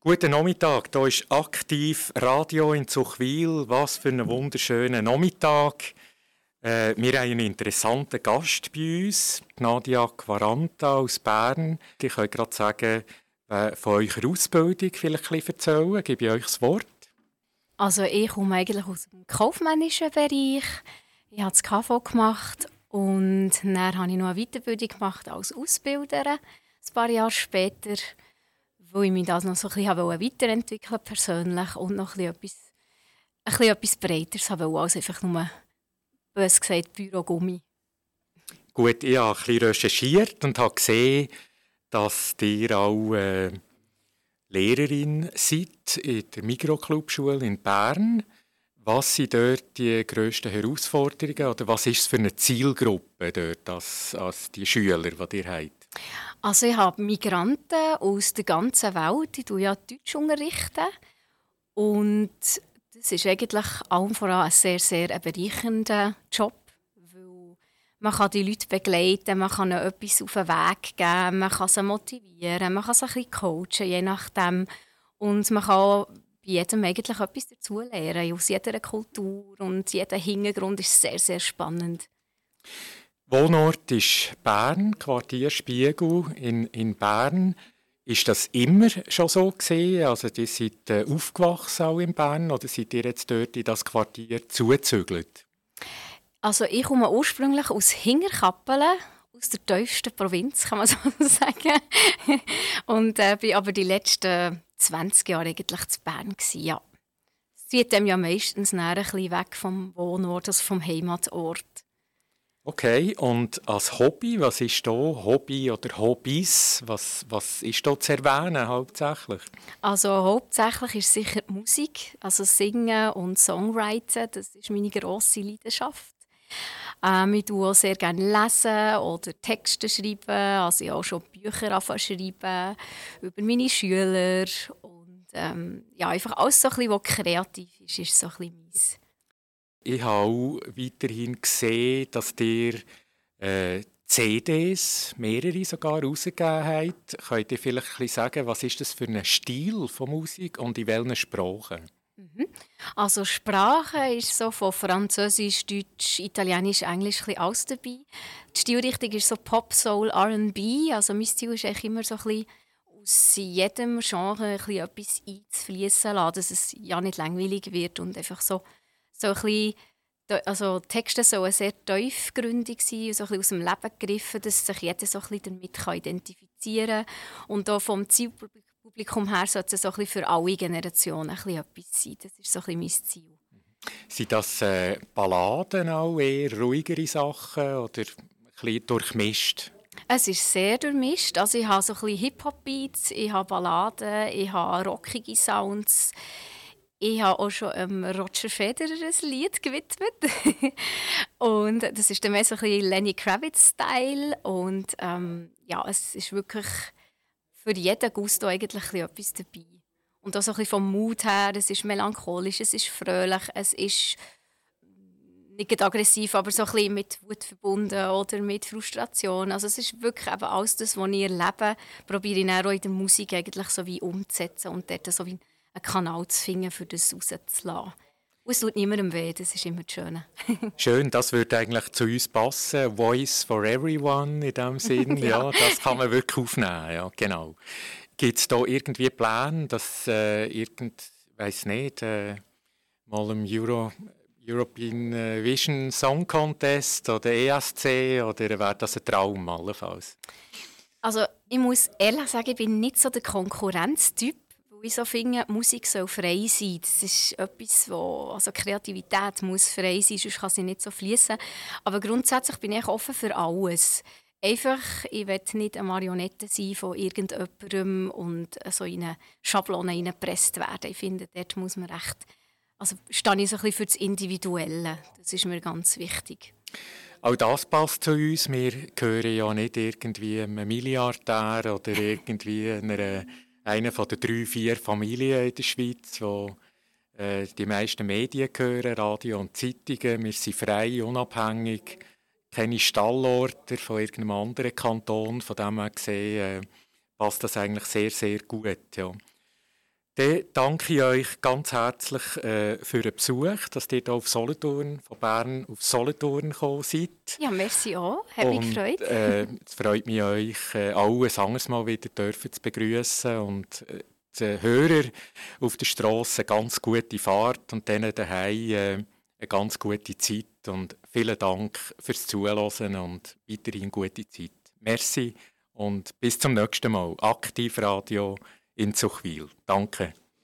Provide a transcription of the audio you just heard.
Guten Nachmittag, hier ist aktiv Radio in Zuchwil. Was für ein wunderschöner Nachmittag. Äh, wir haben einen interessanten Gast bei uns, Nadia Quaranta aus Bern. Ich kann gerade sagen, äh, von eurer Ausbildung vielleicht ein bisschen erzählen. Gebe ich euch das Wort. Also ich komme eigentlich aus dem kaufmännischen Bereich. Ich habe das KV gemacht und dann habe ich noch eine Weiterbildung gemacht als Ausbilderin. Ein paar Jahre später, weil ich mich das noch so ein bisschen weiterentwickeln persönlich und noch ein bisschen etwas, ein bisschen etwas Breiteres haben als einfach nur, bös gesagt, Bürogummi. Gut, ich habe ein bisschen recherchiert und habe gesehen, dass ihr auch äh, Lehrerin seid in der Mikroclubschule in Bern. Was sind dort die grössten Herausforderungen oder was ist es für eine Zielgruppe dort als, als die Schüler, die ihr habt? Also ich habe Migranten aus der ganzen Welt, die ja Deutsch unterrichten und das ist eigentlich allem voran ein sehr, sehr bereichernder Job, weil man kann die Leute begleiten, man kann ihnen etwas auf den Weg geben, man kann sie motivieren, man kann sie ein bisschen coachen, je nachdem. Und man kann bei jedem eigentlich etwas dazulernen, aus jeder Kultur und jeder Hintergrund ist sehr, sehr spannend. Wohnort ist Bern, Quartier Spiegel in, in Bern. Ist das immer schon so gesehen? Also, die sind äh, aufgewachsen auch in Bern oder seid ihr jetzt dort in das Quartier zugezügelt? Also, ich komme ursprünglich aus Hingerkappelen, aus der tiefsten Provinz, kann man so sagen. Und äh, bin aber die letzten 20 Jahre eigentlich zu Bern gewesen, ja. Es zieht dem ja meistens ein bisschen weg vom Wohnort, also vom Heimatort. Okay, und als Hobby, was ist da Hobby oder Hobbys? Was, was ist da zu erwähnen hauptsächlich? Also hauptsächlich ist sicher die Musik, also Singen und Songwriting, das ist meine grosse Leidenschaft. Ähm, ich tue auch sehr gerne lesen oder Texte schreiben. Also ich habe auch schon Bücher schreiben über meine Schüler. Und ähm, ja, einfach alles so ein bisschen, was kreativ ist, ist so ein bisschen meins. Ich habe auch weiterhin gesehen, dass ihr äh, CDs, mehrere sogar, rausgegeben habt. Könnt ihr vielleicht ein bisschen sagen, was ist das für ein Stil von Musik und in welchen Sprachen? Mhm. Also Sprache ist so von Französisch, Deutsch, Italienisch, Englisch ein alles dabei. Die Stilrichtung ist so Pop, Soul, R&B. Also mein Stil ist eigentlich immer so ein bisschen aus jedem Genre ein bisschen etwas einzufließen lassen, dass es ja nicht langweilig wird und einfach so, so ein bisschen also Texte sollen sehr tiefgründig sein, so ein bisschen aus dem Leben gegriffen, dass sich jeder so ein bisschen damit identifizieren kann. Und auch vom Zielpublikum Publikum her sollte es so ein für alle Generationen ein bisschen etwas sein. Das ist so ein mein Ziel. Sind das äh, Balladen auch, eher ruhigere Sachen oder ein bisschen durchmischt? Es ist sehr durchmischt. Also ich habe so ein bisschen Hip-Hop-Beats, ich habe Balladen, ich habe rockige Sounds. Ich habe auch schon ähm, Roger Federer ein Lied gewidmet. und das ist dann mehr so ein bisschen Lenny Kravitz-Style. Und ähm, ja, es ist wirklich für jeden Gusto eigentlich etwas dabei. Und auch so ein bisschen vom Mut her, es ist melancholisch, es ist fröhlich, es ist nicht aggressiv, aber so ein bisschen mit Wut verbunden oder mit Frustration. Also es ist wirklich eben alles das, was ich erlebe, probiere ich dann auch in der Musik eigentlich so wie umzusetzen und dort so wie einen Kanal zu finden, für das rauszulassen. Und es tut niemandem weh, das ist immer das Schöne. Schön, das würde eigentlich zu uns passen. Voice for everyone in dem Sinn. ja. ja. das kann man wirklich aufnehmen. Ja, genau. Gibt es da irgendwie Pläne, dass äh, irgend, weiß nicht, äh, mal im Euro, European äh, Vision Song Contest oder ESC oder wäre das ein Traum allenfalls? Also ich muss ehrlich sagen, ich bin nicht so der Konkurrenztyp ich finde, Musik soll frei sein. Das ist etwas, wo, also Kreativität muss frei sein, sonst kann sie nicht so fließen. Aber grundsätzlich bin ich offen für alles. Einfach, ich will nicht eine Marionette sein von irgendjemandem und so in eine Schablone hineingepresst werden. Ich finde, dort muss man recht, also stehe ich so ein bisschen für das Individuelle. Das ist mir ganz wichtig. Auch das passt zu uns. Wir gehören ja nicht irgendwie einem Milliardär oder irgendwie einer einer von den drei, vier Familien in der Schweiz, wo äh, die meisten Medien gehören, Radio und Zeitungen. Wir sind frei, unabhängig, keine Stallorte von irgendeinem anderen Kanton. Von dem her gesehen äh, passt das eigentlich sehr, sehr gut. Ja. Dann danke ich euch ganz herzlich äh, für den Besuch, dass ihr hier auf Solothurn, von Bern auf Solothurn gekommen seid. Ja, merci auch. Hat und, mich gefreut. Äh, es freut mich, euch äh, alle ein anderes Mal wieder dürfen zu begrüßen und äh, den Hörer auf der Straße ganz gute Fahrt und denen daheim äh, eine ganz gute Zeit. Und vielen Dank fürs Zuhören und weiterhin gute Zeit. Merci und bis zum nächsten Mal. Aktiv Radio in Zuchwil. Danke.